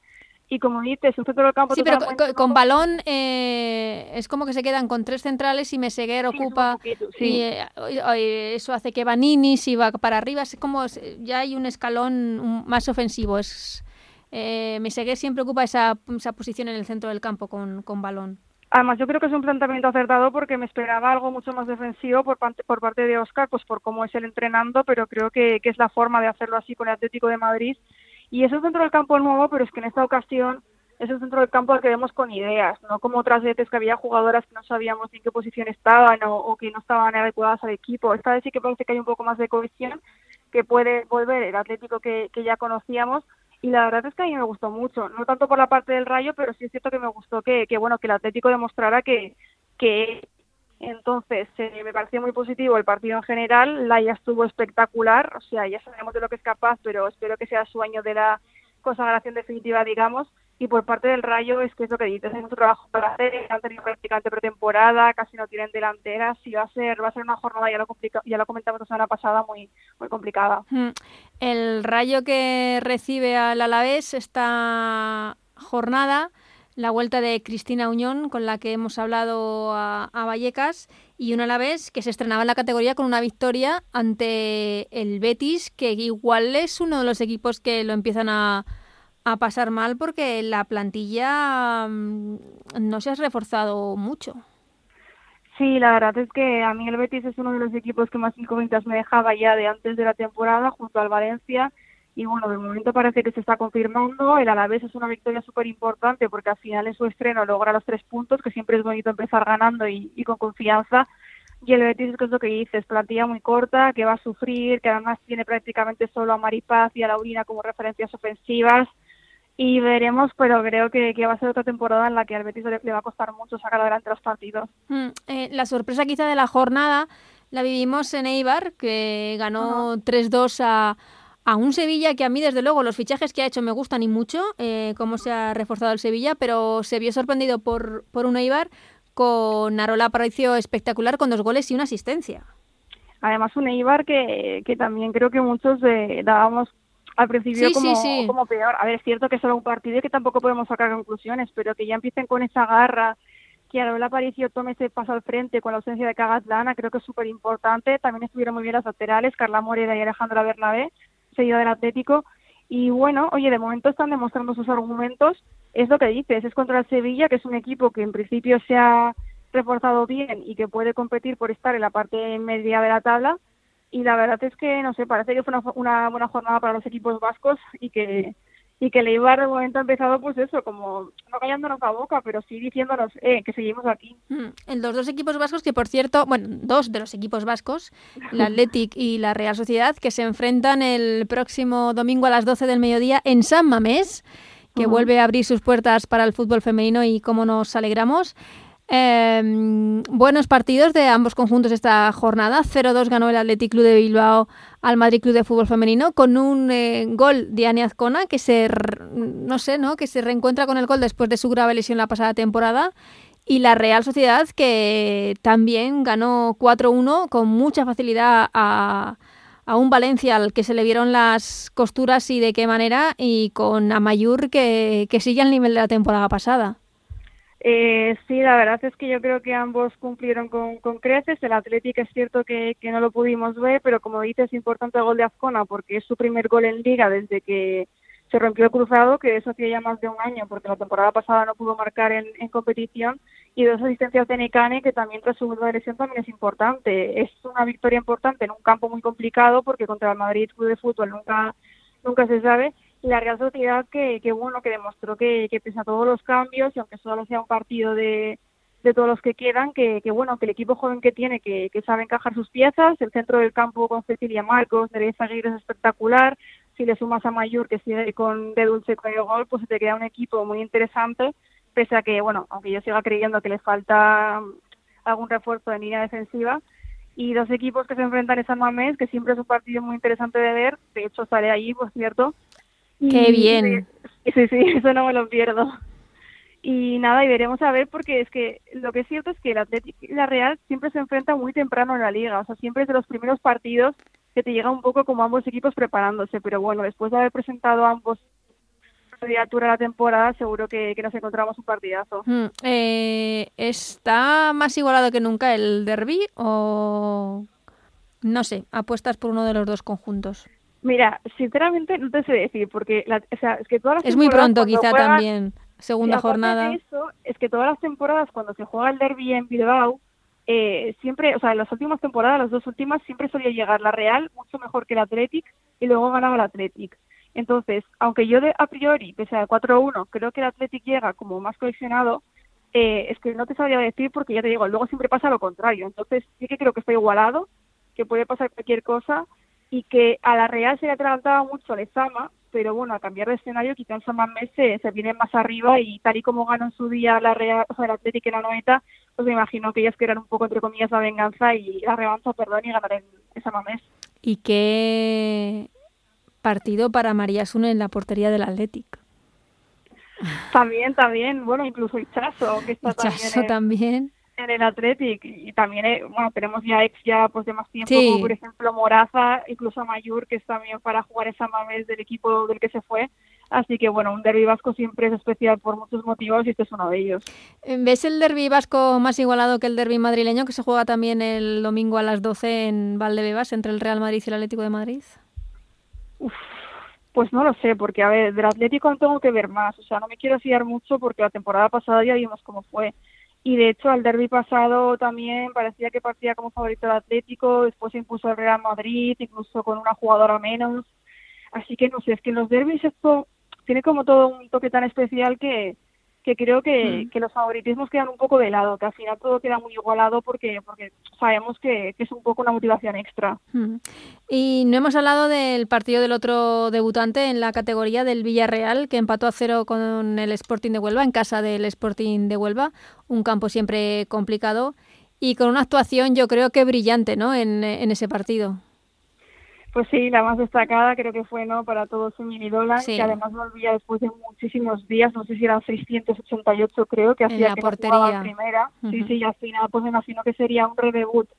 y como dices, un centro del campo. Sí, pero con, balón eh, es como que se quedan con tres centrales y Meseguer ocupa. y, eh, eso hace que Vanini si va para arriba. Es como ya hay un escalón más ofensivo. Es eh, Meseguer siempre ocupa esa, esa posición en el centro del campo con, con balón. Además, yo creo que es un planteamiento acertado porque me esperaba algo mucho más defensivo por, por parte de Oscar, pues por cómo es el entrenando, pero creo que, que es la forma de hacerlo así con el Atlético de Madrid y es un centro del campo nuevo, pero es que en esta ocasión es un centro del campo al que vemos con ideas, no como otras veces que había jugadoras que no sabíamos en qué posición estaban o, que no estaban adecuadas al equipo. Esta vez sí que parece que hay un poco más de cohesión, que puede volver el Atlético que, que ya conocíamos y la verdad es que a mí me gustó mucho, no tanto por la parte del Rayo, pero sí es cierto que me gustó que, que bueno que el Atlético demostrara que, que entonces, eh, me pareció muy positivo el partido en general. Laia estuvo espectacular, o sea, ya sabemos de lo que es capaz, pero espero que sea su año de la consagración definitiva, digamos. Y por parte del Rayo, es que es lo que dices, hay mucho trabajo para hacer. Han tenido prácticamente pretemporada, casi no tienen delanteras. Y va a ser, va a ser una jornada, ya lo, ya lo comentamos la semana pasada, muy, muy complicada. Hmm. El Rayo que recibe al Alavés esta jornada la vuelta de Cristina Uñón, con la que hemos hablado a, Vallecas, y una a la vez que se estrenaba en la categoría con una victoria ante el Betis, que igual es uno de los equipos que lo empiezan a, a pasar mal porque la plantilla mm, no se ha reforzado mucho. Sí, la verdad es que a mí el Betis es uno de los equipos que más incógnitas me dejaba ya de antes de la temporada, junto al Valencia y bueno, de momento parece que se está confirmando. El Alavés es una victoria súper importante porque al final en su estreno logra los tres puntos, que siempre es bonito empezar ganando y, con confianza. y el Betis es lo que dices, plantilla muy corta, que va a sufrir, que además tiene prácticamente solo a Maripaz y a Laurina como referencias ofensivas y veremos, pero creo que, va a ser otra temporada en la que al Betis le, va a costar mucho sacar adelante los partidos. Mm, eh, la sorpresa quizá de la jornada la vivimos en Eibar, que ganó 3-2 a, a un Sevilla que a mí, desde luego, los fichajes que ha hecho me gustan y mucho, eh, cómo se ha reforzado el Sevilla, pero se vio sorprendido por, por un Eibar con Arola Aparicio espectacular con dos goles y una asistencia. Además, un Eibar que, que también creo que muchos eh, dábamos al principio como, como peor. A ver, es cierto que es solo un partido y que tampoco podemos sacar conclusiones, pero que ya empiecen con esa garra, que Arola Aparicio tome ese paso al frente con la ausencia de Cagatlana, creo que es súper importante. También estuvieron muy bien las laterales, Carla Moreda y Alejandra Bernabé, seguido del Atlético. Y bueno, oye, de momento están demostrando sus argumentos es lo que dices, es contra el Sevilla, que es un equipo que en principio se ha reforzado bien y que puede competir por estar en la parte media de la tabla. Y la verdad es que, no sé, parece que fue una, buena jornada para los equipos vascos y que y que el Eibar de momento ha empezado pues eso, como no callándonos la boca, pero sí diciéndonos eh, que seguimos aquí. Mm, en los dos equipos vascos que por cierto, bueno, dos de los equipos vascos, el *laughs* Athletic y la Real Sociedad, que se enfrentan el próximo domingo a las 12 del mediodía en San Mamés que vuelve a abrir sus puertas para el fútbol femenino y cómo nos alegramos. Em, buenos partidos de ambos conjuntos esta jornada. 0-2 ganó el Athletic Club de Bilbao al Madrid Club de Fútbol Femenino con un eh, gol de Ania Azcona que se no sé, ¿no? que se reencuentra con el gol después de su grave lesión la pasada temporada y la Real Sociedad que también ganó 4-1 con mucha facilidad a a un Valencia al que se le vieron las costuras y de qué manera, y con Amayur que, que sigue al nivel de la temporada pasada. Eh, sí, la verdad es que yo creo que ambos cumplieron con, con creces. El Atlético es cierto que, que, no lo pudimos ver, pero como dices, es importante el gol de Azcona porque es su primer gol en liga desde que se rompió el cruzado, que eso hacía ya más de un año, porque la temporada pasada no pudo marcar en, en competición, y dos asistencias de Necane, que también tras su de lesión también es importante. Es una victoria importante en un campo muy complicado, porque contra el Madrid Club de Fútbol nunca, nunca se sabe, la Real Sociedad que, que bueno, que demostró que, pese a todos los cambios, y aunque solo sea un partido de, de todos los que quedan, que, que bueno, que el equipo joven que tiene, que, sabe encajar sus piezas, el centro del campo con Cecilia Marcos, Nereida Aguirre es espectacular, si le sumas a Mayur que sigue con de dulce con el gol, pues se te queda un equipo muy interesante, pese a que, bueno, aunque yo siga creyendo que le falta algún refuerzo en línea defensiva, y dos equipos que se enfrentan en San Mamés, que siempre es un partido muy interesante de ver, de hecho sale ahí, por cierto. ¡Qué bien! Sí, sí, sí, *laughs* eso no me lo pierdo. Y nada, y veremos a ver, porque es que lo que es cierto es que el Atlético y la Real siempre se enfrentan muy temprano en la liga, o sea, siempre es de los primeros partidos que te llega un poco como ambos equipos preparándose, pero bueno, después de haber presentado ambos candidatura la temporada, seguro que, nos encontramos un partidazo. Hmm, eh, ¿Está más igualado que nunca el derby o no sé, apuestas por uno de los dos conjuntos? Mira, sinceramente no te sé decir, porque o sea, es que todas las Es muy pronto quizá también, segunda jornada. eso, es que todas las temporadas cuando se juega el derby en Bilbao, eh, siempre, o sea, en las últimas temporadas, las dos últimas, siempre solía llegar la Real mucho mejor que el Athletic y luego ganaba el Athletic. Entonces, aunque yo de a priori, pese al 4-1, creo que el Athletic llega como más coleccionado, eh, es que no te sabría decir porque ya te digo, luego siempre pasa lo contrario. Entonces, sí que creo que está igualado, que puede pasar cualquier cosa y que a la Real se le adelantaba mucho Lezama, pero bueno, a cambiar de escenario, quizás en San se, se viene más arriba y tal y como ganó en su día la Real, o sea, el Atlético en la noveta, pues me imagino que ellas querían un poco, entre comillas, la venganza y la revancha, perdón, y ganar en, San Mamés. ¿Y qué partido para María Sune en la portería del Atlético? También, también, bueno, incluso Chaso, que está también, también en el Athletic y también eh, bueno tenemos ya ex ya pues de más tiempo como por ejemplo Moraza incluso Mayur que es también para jugar esa mames del equipo del que se fue. Así que bueno un derbi vasco siempre es especial por muchos motivos y este es uno de ellos. Eh, ¿ves el derbi vasco más igualado que el derbi madrileño que se juega también el domingo a las 12 en Valdebebas entre el Real Madrid y el Atlético de Madrid? pues no lo sé, porque a ver, del Atlético no tengo que ver más, o sea, no me quiero fiar mucho porque la temporada pasada ya vimos cómo fue y de hecho al derby pasado también parecía que partía como favorito el Atlético, después se impuso el Real Madrid, incluso con una jugadora menos, así que no sé, es que en los derbis esto tiene como todo un toque tan especial que, que creo que, que, los favoritismos quedan un poco de lado, que al final todo queda muy igualado porque, porque sabemos que, que es un poco una motivación extra. Y no hemos hablado del partido del otro debutante en la categoría del Villarreal, que empató a cero con el Sporting de Huelva, en casa del Sporting de Huelva, un campo siempre complicado y con una actuación yo creo que brillante ¿no? en, en ese partido. Pues sí, la más destacada creo que fue no para todos su mini que además volvía después de muchísimos días, no sé si eran 688 creo, que hacía que portería. primera. Sí, sí, y al final pues me imagino que sería un redebut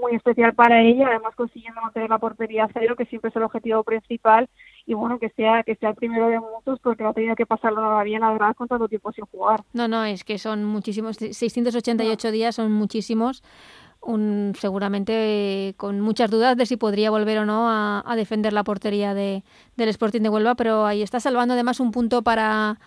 muy especial para ella, además consiguiendo mantener la portería cero, que siempre es el objetivo principal, y bueno, que sea que sea el primero de muchos, porque no ha tenido que pasarlo nada bien, la verdad, con tanto tiempo sin jugar. No, no, es que son muchísimos, 688 días son muchísimos un, seguramente con muchas dudas de si podría volver o no a, defender la portería de, del Sporting de Huelva, pero ahí está salvando además un punto para,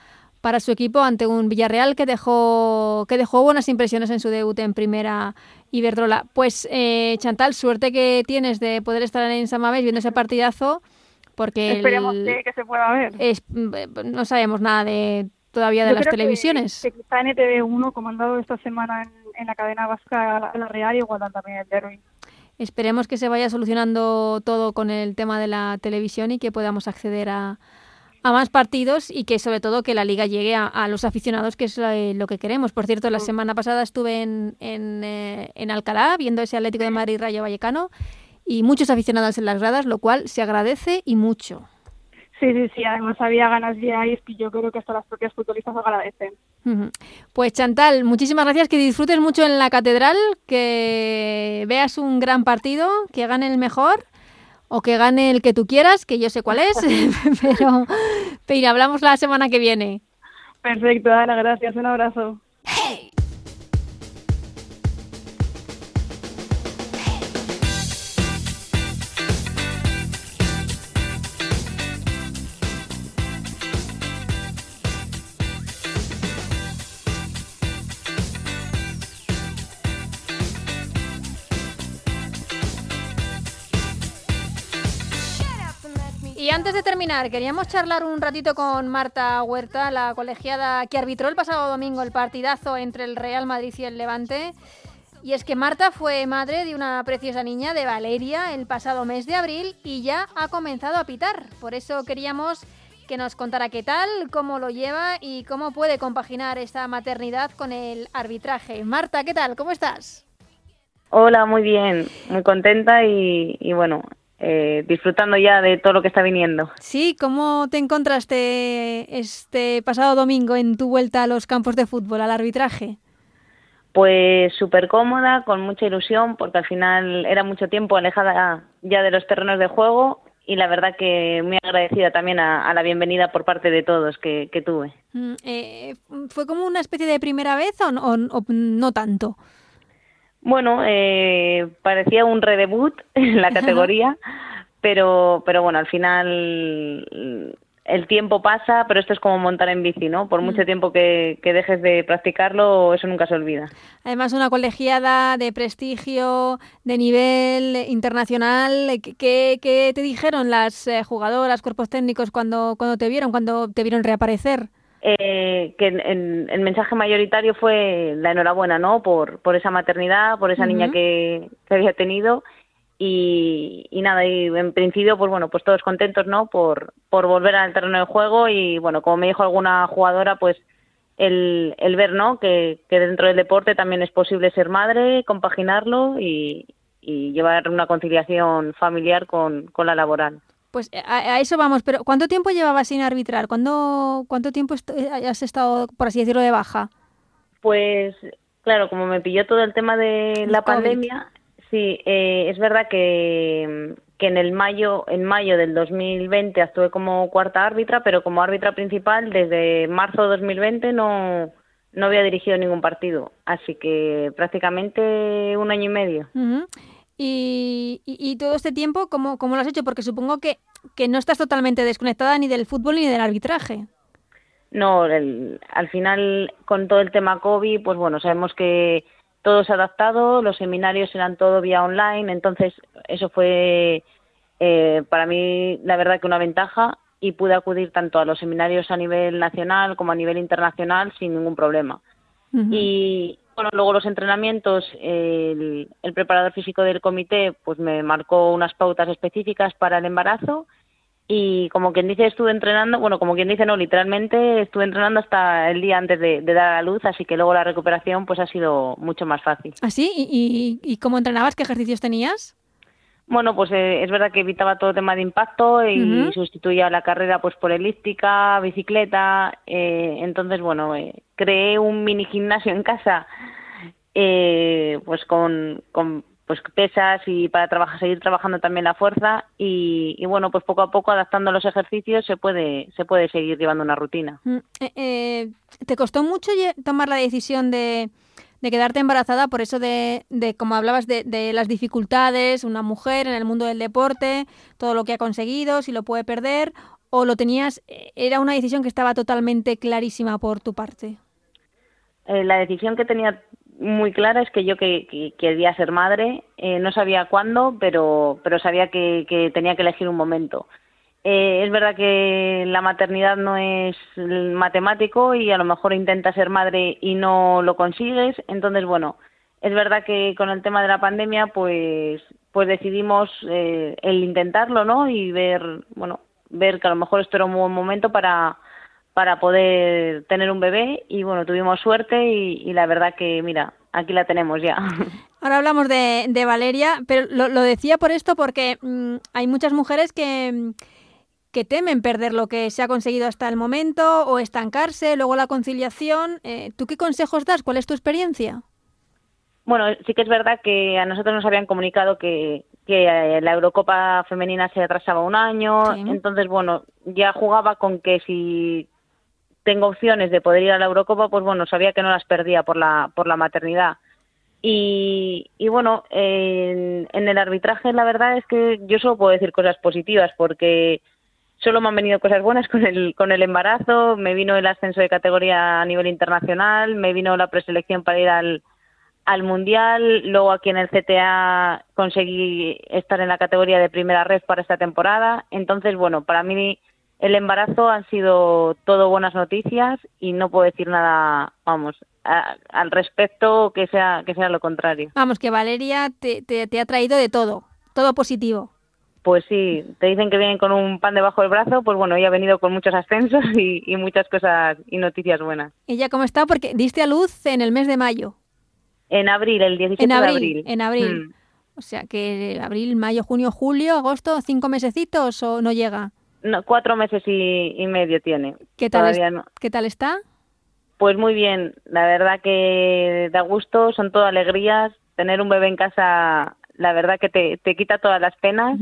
para su equipo ante un Villarreal que dejó, que dejó buenas impresiones en su debut en primera Iberdrola. Pues eh, Chantal, suerte que tienes de poder estar en Samamés viendo ese partidazo, porque esperemos que, se pueda ver. no sabemos nada de todavía de las televisiones. Que, quizá NTV1, como han dado esta semana en en la cadena vasca La Real, igual también el derby. Esperemos que se vaya solucionando todo con el tema de la televisión y que podamos acceder a, a más partidos y que sobre todo que la liga llegue a, los aficionados, que es lo, que queremos. Por cierto, la mm. semana pasada estuve en, en, eh, en Alcalá viendo ese Atlético de Madrid Rayo Vallecano y muchos aficionados en las gradas, lo cual se agradece y mucho. Sí, sí, sí, además había ganas ya y yo creo que hasta las propias futbolistas lo agradecen. Pues Chantal, muchísimas gracias, que disfrutes mucho en la catedral, que veas un gran partido, que gane el mejor o que gane el que tú quieras, que yo sé cuál es, *laughs* *laughs* pero, pero hablamos la semana que viene. Perfecto, Ana, gracias, un abrazo. Antes de terminar, queríamos charlar un ratito con Marta Huerta, la colegiada que arbitró el pasado domingo el partidazo entre el Real Madrid y el Levante. Y es que Marta fue madre de una preciosa niña de Valeria el pasado mes de abril y ya ha comenzado a pitar. Por eso queríamos que nos contara qué tal, cómo lo lleva y cómo puede compaginar esta maternidad con el arbitraje. Marta, ¿qué tal? ¿Cómo estás? Hola, muy bien, muy contenta y, y bueno, eh, disfrutando ya de todo lo que está viniendo. Sí, ¿cómo te encontraste este pasado domingo en tu vuelta a los campos de fútbol, al arbitraje? Pues súper cómoda, con mucha ilusión, porque al final era mucho tiempo alejada ya de los terrenos de juego y la verdad que muy agradecida también a, la bienvenida por parte de todos que, tuve. Mm, eh, ¿Fue como una especie de primera vez o no tanto? Bueno, eh, parecía un redebut *laughs* en la categoría, pero, pero bueno, al final el tiempo pasa, pero esto es como montar en bici, ¿no? Por mucho mm. tiempo que, dejes de practicarlo, eso nunca se olvida. Además, una colegiada de prestigio, de nivel internacional. ¿Qué, qué te dijeron las eh, jugadoras, cuerpos técnicos cuando, cuando te vieron, cuando te vieron reaparecer? Eh, que el mensaje mayoritario fue la enhorabuena, ¿no? Por, por esa maternidad, por esa niña que, que, había tenido y, y, nada, y en principio, pues bueno, pues todos contentos, ¿no? Por, por volver al terreno de juego y bueno, como me dijo alguna jugadora, pues el, el ver, ¿no? Que, que dentro del deporte también es posible ser madre, compaginarlo y, y llevar una conciliación familiar con, con la laboral. Pues eh, a, eso vamos, pero ¿cuánto tiempo llevabas sin arbitrar? ¿Cuándo, ¿Cuánto tiempo eh, has estado, por así decirlo, de baja? Pues claro, como me pilló todo el tema de la pandemia, sí, eh, es verdad que, que en el mayo, en mayo del 2020 actué como cuarta árbitra, pero como árbitra principal desde marzo de 2020 no, no había dirigido ningún partido, así que prácticamente un año y medio. Y, y, todo este tiempo, ¿cómo, ¿cómo, lo has hecho? Porque supongo que, que, no estás totalmente desconectada ni del fútbol ni del arbitraje. No, al final, con todo el tema COVID, pues bueno, sabemos que todo se ha adaptado, los seminarios eran todo vía online, entonces eso fue eh, para mí la verdad que una ventaja y pude acudir tanto a los seminarios a nivel nacional como a nivel internacional sin ningún problema. Y bueno, luego los entrenamientos, el, preparador físico del comité pues me marcó unas pautas específicas para el embarazo y como quien dice estuve entrenando, bueno, como quien dice no, literalmente estuve entrenando hasta el día antes de, dar a luz, así que luego la recuperación pues ha sido mucho más fácil. ¿Así? ¿Ah, ¿Y, y, cómo entrenabas? ¿Qué ejercicios tenías? Bueno, pues eh, es verdad que evitaba todo tema de impacto y sustituía la carrera pues por elíptica, bicicleta. Eh, entonces, bueno, eh, creé un mini gimnasio en casa, pues con, con pues pesas y para trabajar, seguir trabajando también la fuerza y, y, bueno pues poco a poco adaptando los ejercicios se puede se puede seguir llevando una rutina. Mm, ¿Te costó mucho tomar la decisión de de quedarte embarazada por eso de, de como hablabas, de, de, las dificultades, una mujer en el mundo del deporte, todo lo que ha conseguido, si lo puede perder, o lo tenías, eh, era una decisión que estaba totalmente clarísima por tu parte? Eh, la decisión que tenía muy clara es que yo que, que quería ser madre, eh, no sabía cuándo, pero, pero sabía que, que tenía que elegir un momento. Eh, es verdad que la maternidad no es matemático y a lo mejor intentas ser madre y no lo consigues. Entonces, bueno, es verdad que con el tema de la pandemia, pues, pues decidimos eh, el intentarlo, ¿no? Y ver, bueno, ver que a lo mejor esto era un buen momento para, para poder tener un bebé y bueno, tuvimos suerte y, la verdad que, mira, aquí la tenemos ya. *laughs* Ahora hablamos de, de Valeria, pero lo, lo, decía por esto porque mm, hay muchas mujeres que que temen perder lo que se ha conseguido hasta el momento o estancarse, luego la conciliación. Eh, ¿Tú qué consejos das? ¿Cuál es tu experiencia? Bueno, sí que es verdad que a nosotros nos habían comunicado que, que eh, la Eurocopa femenina se atrasaba un año, entonces bueno, ya jugaba con que si tengo opciones de poder ir a la Eurocopa, pues bueno, sabía que no las perdía por la por la maternidad. Y, y bueno, en, en el arbitraje la verdad es que yo solo puedo decir cosas positivas porque solo me han venido cosas buenas con el, con el embarazo, me vino el ascenso de categoría a nivel internacional, me vino la preselección para ir al, al Mundial, luego aquí en el CTA conseguí estar en la categoría de primera red para esta temporada, entonces bueno, para mí el embarazo han sido todo buenas noticias y no puedo decir nada, vamos, al respecto que sea que sea lo contrario. Vamos, que Valeria te, te ha traído de todo, todo positivo pues sí, te dicen que vienen con un pan debajo del brazo, pues bueno, ella ha venido con muchos ascensos y, muchas cosas y noticias buenas. ¿Ella cómo está? Porque diste a luz en el mes de mayo. En abril, el 17 de abril. En abril. Mm. O sea que abril, mayo, junio, julio, agosto, cinco mesecitos o no llega. No, cuatro meses y, medio tiene. ¿Qué tal, ¿Qué tal está? Pues muy bien, la verdad que da gusto, son todo alegrías. Tener un bebé en casa la verdad que te, te quita todas las penas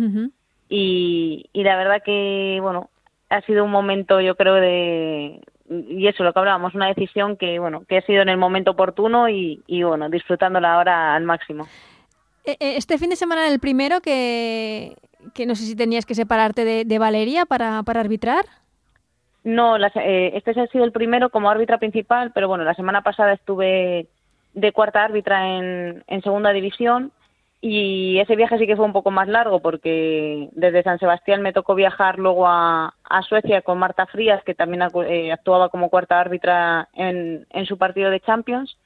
y, y la verdad que, bueno, ha sido un momento, yo creo, de, y eso, lo que hablábamos, una decisión que, bueno, que ha sido en el momento oportuno y, y bueno, disfrutándola ahora al máximo. E, e, este fin de semana el primero que, que no sé si tenías que separarte de, de Valeria para, para arbitrar. No, eh, este ha sido el primero como árbitra principal, pero bueno, la semana pasada estuve de cuarta árbitra en, en segunda división y ese viaje sí que fue un poco más largo porque desde San Sebastián me tocó viajar luego a, a Suecia con Marta Frías, que también eh, actuaba como cuarta árbitra en, en su partido de Champions.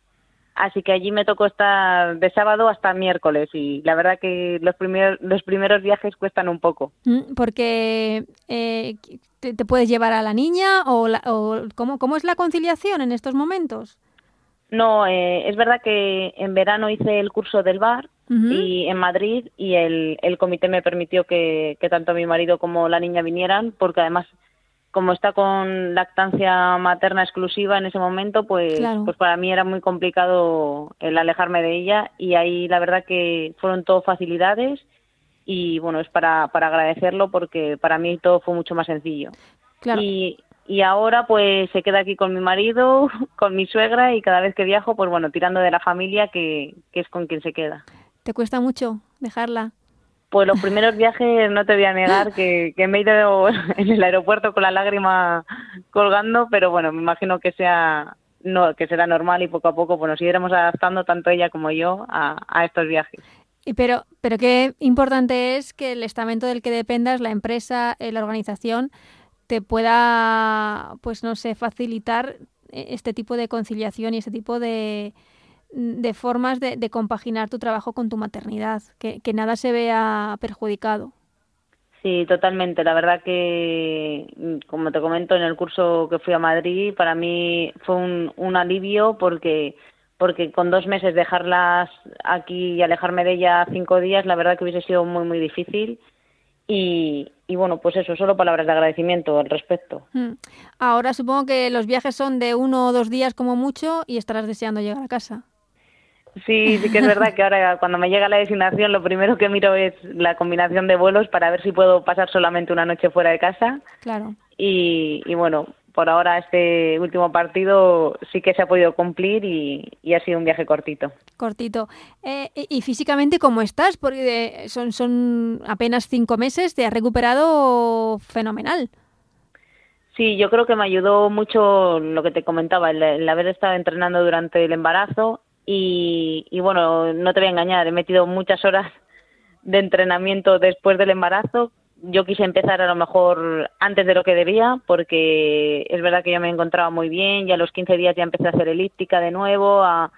Así que allí me tocó estar de sábado hasta miércoles y la verdad que los primeros, los primeros viajes cuestan un poco. Mm, porque eh, te, puedes llevar a la niña o, o ¿cómo, ¿cómo es la conciliación en estos momentos? No, eh, es verdad que en verano hice el curso del bar y en Madrid y el, el comité me permitió que, que, tanto mi marido como la niña vinieran porque además como está con lactancia materna exclusiva en ese momento pues pues para mí era muy complicado el alejarme de ella y ahí la verdad que fueron todo facilidades y bueno es para para agradecerlo porque para mí todo fue mucho más sencillo. Y y ahora pues se queda aquí con mi marido, *laughs* con mi suegra y cada vez que viajo pues bueno, tirando de la familia que, que es con quien se queda. ¿Te cuesta mucho dejarla? Pues los primeros viajes no te voy a negar que, que me he ido *laughs* en el aeropuerto con la lágrima colgando, pero bueno, me imagino que sea no que será normal y poco a poco pues nos iremos adaptando tanto ella como yo a, a estos viajes. Y pero, pero qué importante es que el estamento del que dependas, la empresa, eh, la organización, te pueda, pues no sé, facilitar eh, este tipo de conciliación y este tipo de, de formas de, de, compaginar tu trabajo con tu maternidad, que, que nada se vea perjudicado. Sí, totalmente. La verdad que, como te comento, en el curso que fui a Madrid, para mí fue un, un alivio porque porque con dos meses dejarlas aquí y alejarme de ella cinco días, la verdad que hubiese sido muy, muy difícil. Y, y bueno, pues eso, solo palabras de agradecimiento al respecto. Mm. Ahora supongo que los viajes son de uno o dos días como mucho y estarás deseando llegar a casa. Sí, sí que es verdad que ahora cuando me llega la designación lo primero que miro es la combinación de vuelos para ver si puedo pasar solamente una noche fuera de casa. Claro. Y, y bueno, por ahora este último partido sí que se ha podido cumplir y, y ha sido un viaje cortito. Cortito. Eh, y físicamente cómo estás? Porque son, son apenas cinco meses, te has recuperado fenomenal. Sí, yo creo que me ayudó mucho lo que te comentaba, el, el haber estado entrenando durante el embarazo y, y bueno, no te voy a engañar, he metido muchas horas de entrenamiento después del embarazo yo quise empezar a lo mejor antes de lo que debía, porque es verdad que yo me encontraba muy bien, ya a los 15 días ya empecé a hacer elíptica de nuevo, a...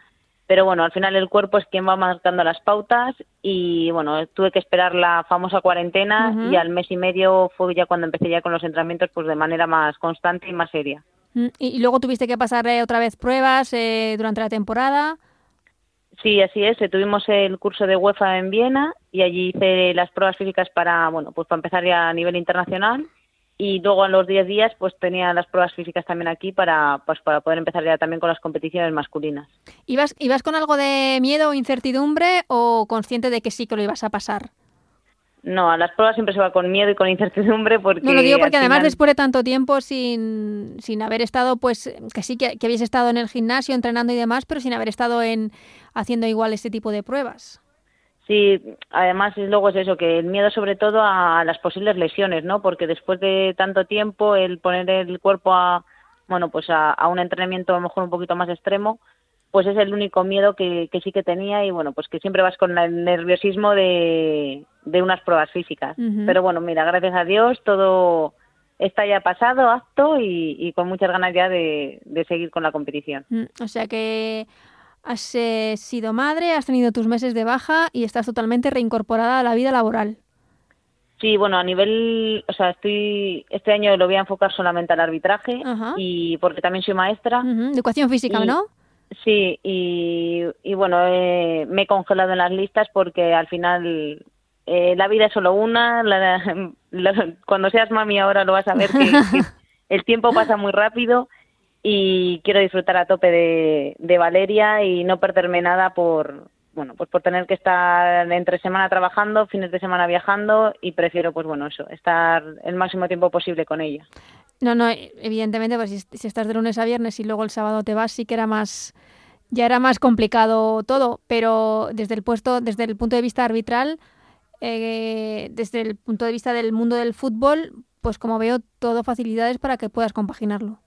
pero bueno, al final el cuerpo es quien va marcando las pautas y bueno, tuve que esperar la famosa cuarentena uh -huh. y al mes y medio fue ya cuando empecé ya con los entrenamientos pues de manera más constante y más seria. Mm, y, luego tuviste que pasar otra vez pruebas eh, durante la temporada. Sí, así es. Tuvimos el curso de UEFA en Viena y allí hice las pruebas físicas para, bueno, pues para empezar ya a nivel internacional y luego a los 10 días pues tenía las pruebas físicas también aquí para, pues, para poder empezar ya también con las competiciones masculinas. ¿Ibas, ¿Ibas con algo de miedo o incertidumbre o consciente de que sí que lo ibas a pasar? No, a las pruebas siempre se va con miedo y con incertidumbre porque... No, lo digo porque además final... después de tanto tiempo sin, sin haber estado, pues, que sí que, que habéis estado en el gimnasio entrenando y demás, pero sin haber estado en haciendo igual este tipo de pruebas. Sí, además luego es eso, que el miedo sobre todo a las posibles lesiones, ¿no? Porque después de tanto tiempo el poner el cuerpo a, bueno, pues a, a un entrenamiento a lo mejor un poquito más extremo, pues es el único miedo que, que sí que tenía y bueno, pues que siempre vas con el nerviosismo de, de unas pruebas físicas. Uh -huh. Pero bueno, mira, gracias a Dios todo está ya pasado, apto y, y con muchas ganas ya de, de seguir con la competición. Mm, o sea que has eh, sido madre, has tenido tus meses de baja y estás totalmente reincorporada a la vida laboral. Sí, bueno, a nivel, o sea, estoy este año lo voy a enfocar solamente al arbitraje Uh -huh. y porque también soy maestra. Ujú, De ecuación física, Y- ¿no? Sí, y, y bueno, eh, me he congelado en las listas porque al final eh, la vida es solo una. la- la- cuando seas mami ahora lo vas a ver que, que *laughs* el tiempo pasa muy rápido y quiero disfrutar a tope de, de Valeria y no perderme nada por bueno pues por tener que estar entre semana trabajando, fines de semana viajando y prefiero pues bueno eso, estar el máximo tiempo posible con ella. No, no, e- evidentemente, pues si, si estás de lunes a viernes y luego el sábado te vas, sí que era más, ya era más complicado todo, pero desde el puesto, desde el punto de vista arbitral, eh, desde el punto de vista del mundo del fútbol, pues como veo, todo facilidades para que puedas compaginarlo.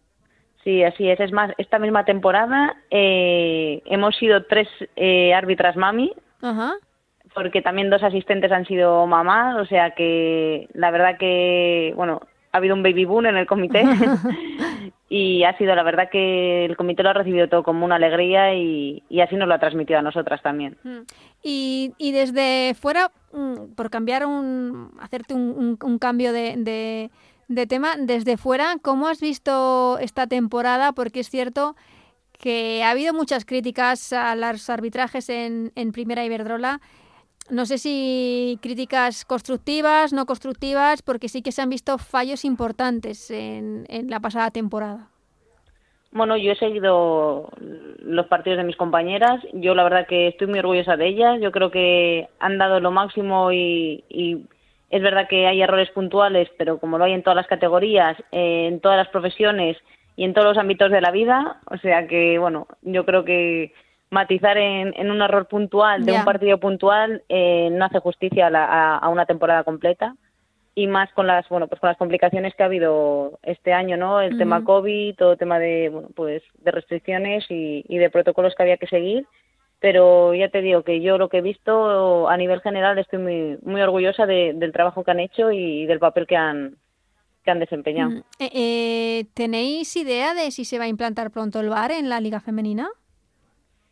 Sí, así es. Es más, esta misma temporada eh, hemos sido tres eh, árbitras mami, Ajá. porque también dos asistentes han sido mamás, o sea que la verdad que, bueno, ha habido un baby boom en el comité *laughs* y ha sido la verdad que el comité lo ha recibido todo como una alegría y, y así nos lo ha transmitido a nosotras también. Mm. Y, y desde fuera, por cambiar un, hacerte un, un- un cambio de, de- de tema, desde fuera, ¿cómo has visto esta temporada? Porque es cierto que ha habido muchas críticas a los arbitrajes en, en Primera Iberdrola. No sé si críticas constructivas, no constructivas, porque sí que se han visto fallos importantes en, en la pasada temporada. Bueno, yo he seguido los partidos de mis compañeras. Yo la verdad que estoy muy orgullosa de ellas. Yo creo que han dado lo máximo y, y es verdad que hay errores puntuales, pero como lo hay en todas las categorías, en todas las profesiones y en todos los ámbitos de la vida, o sea que, bueno, yo creo que matizar en, en un error puntual de un partido puntual eh, no hace justicia a, la- a- a una temporada completa y más con las bueno pues con las complicaciones que ha habido este año no el tema covid todo el tema de bueno pues de restricciones y, y de protocolos que había que seguir pero ya te digo que yo lo que he visto a nivel general estoy muy muy orgullosa de- del trabajo que han hecho y del papel que han que han desempeñado. Eh, eh, ¿Tenéis idea de si se va a implantar pronto el VAR en la Liga Femenina?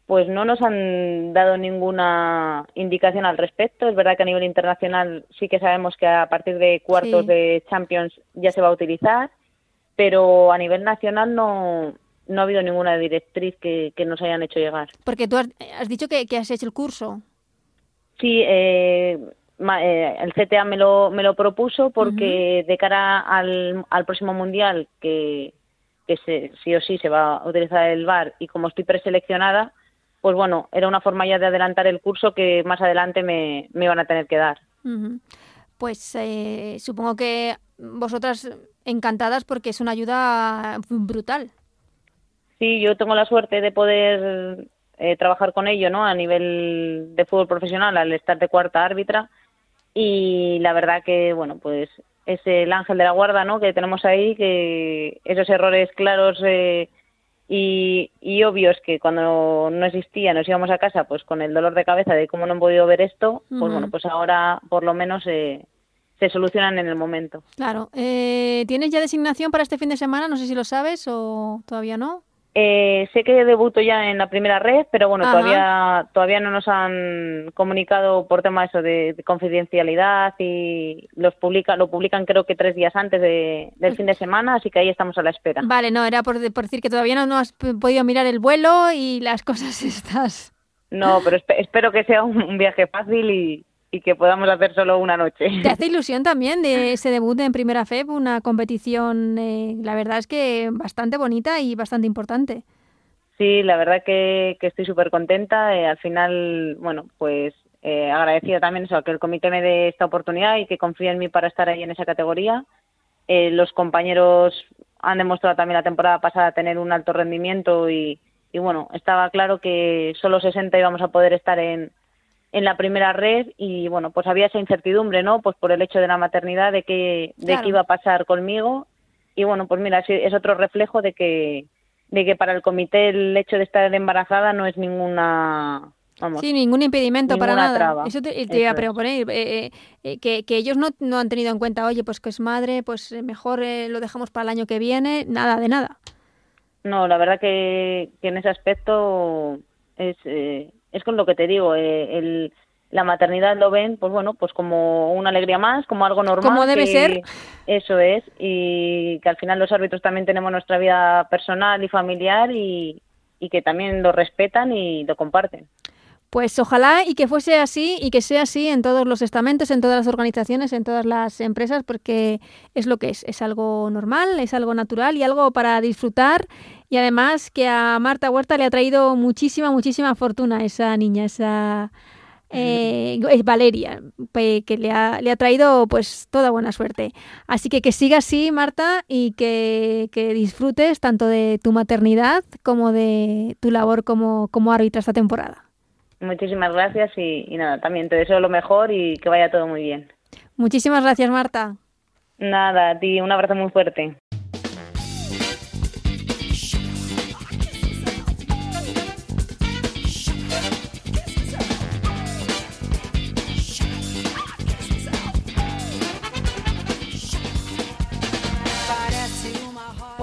Pues no nos han dado ninguna indicación al respecto. Es verdad que a nivel internacional sí que sabemos que a partir de cuartos Sí. de Champions ya se va a utilizar, pero a nivel nacional no, no ha habido ninguna directriz que, que nos hayan hecho llegar. Porque tú has, has dicho que, que has hecho el curso. Sí, eh, ma- eh, el CTA me lo, me lo propuso porque de cara al, al próximo Mundial, que, que se- sí o sí se va a utilizar el VAR, y como estoy preseleccionada, pues bueno, era una forma ya de adelantar el curso que más adelante me, me iban a tener que dar. Pues eh, supongo que vosotras encantadas porque es una ayuda brutal. Sí, yo tengo la suerte de poder eh, trabajar con ello, ¿no? A nivel de fútbol profesional, al estar de cuarta árbitra. Y la verdad que, bueno, pues es el ángel de la guarda, ¿no? Que tenemos ahí, que esos errores claros eh, y, y obvios que cuando no existía nos íbamos a casa, pues con el dolor de cabeza de cómo no han podido ver esto, pues bueno, pues ahora por lo menos eh, se solucionan en el momento. Claro. Eh, ¿Tienes ya designación para este fin de semana? No sé si lo sabes o todavía no. Eh, sé que debuto ya en la primera red, pero bueno, Ajá. todavía todavía no nos han comunicado por tema eso de, de confidencialidad y los publica, lo publican creo que tres días antes de- del fin de semana, así que ahí estamos a la espera. Vale, no, era por, por decir que todavía no, no has podido mirar el vuelo y las *laughs* cosas estas. No, pero espe- espero que sea un viaje fácil y, y que podamos hacer solo una noche. ¿Te hace *laughs* ilusión también de ese debut en Primera FEB? Una competición, eh, la verdad es que bastante bonita y bastante importante. Sí, la verdad que, que estoy súper contenta. Eh, al final, bueno, pues eh, agradecida también eso, que el comité me dé esta oportunidad y que confíe en mí para estar ahí en esa categoría. Eh, los compañeros han demostrado también la temporada pasada tener un alto rendimiento y, y bueno, estaba claro que solo 60 íbamos a poder estar en, en la primera red y bueno, pues había esa incertidumbre, ¿no? Pues por el hecho de la maternidad, de que, de qué iba a pasar conmigo y bueno, pues mira, es otro reflejo de que de que para el comité el hecho de estar embarazada no es ninguna vamos Sí, ningún impedimento para nada. traba. Eso te, te iba a proponer, eh, eh, que, que ellos no, no han tenido en cuenta, oye, pues que es madre, pues eh, mejor eh, lo dejamos para el año que viene, nada de nada. no la verdad que, que en ese aspecto es eh, es con lo que te digo eh, el la maternidad lo ven pues bueno pues como una alegría más como algo normal Como debe ser. eso es y que al final los árbitros también tenemos nuestra vida personal y familiar y, y que también lo respetan y lo comparten Pues ojalá y que fuese así y que sea así en todos los estamentos, en todas las organizaciones, en todas las empresas, porque es lo que es, es algo normal, es algo natural y algo para disfrutar y además que a Marta Huerta le ha traído muchísima, muchísima fortuna esa niña, esa eh, Valeria, que le ha, le ha traído pues toda buena suerte. Así que que siga así, Marta, y que, que disfrutes tanto de tu maternidad como de tu labor como, como árbitra esta temporada. Muchísimas gracias y, y nada también te deseo lo mejor y que vaya todo muy bien Muchísimas gracias, Marta. nada a ti un abrazo muy fuerte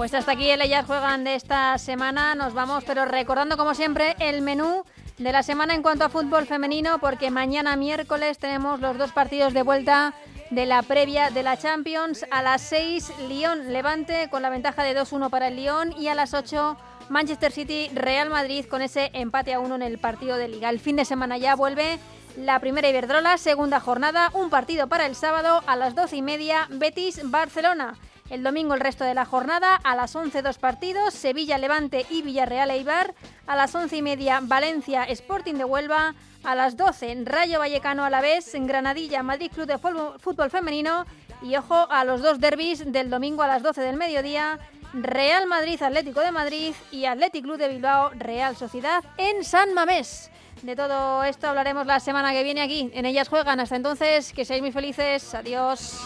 Pues hasta aquí el Ellas Juegan de esta semana. Nos vamos, pero recordando como siempre el menú de la semana en cuanto a fútbol femenino, porque mañana miércoles tenemos los dos partidos de vuelta de la previa de la Champions. A las 6, Lyon-Levante con la ventaja de 2-1 para el Lyon y a las 8, Manchester City-Real Madrid con ese empate a 1 en el partido de Liga. El fin de semana ya vuelve la primera Iberdrola, segunda jornada, un partido para el sábado a las 12 y media, Betis-Barcelona. El domingo el resto de la jornada, a las 11 dos partidos, Sevilla Levante y Villarreal Eibar, a las 11 y media Valencia Sporting de Huelva, a las 12 Rayo Vallecano a la vez, en Granadilla Madrid Club de Fútbol Femenino y ojo a los dos derbis del domingo a las 12 del mediodía, Real Madrid Atlético de Madrid y Athletic Club de Bilbao Real Sociedad en San Mamés. De todo esto hablaremos la semana que viene aquí. En ellas juegan. Hasta entonces, que seáis muy felices. Adiós.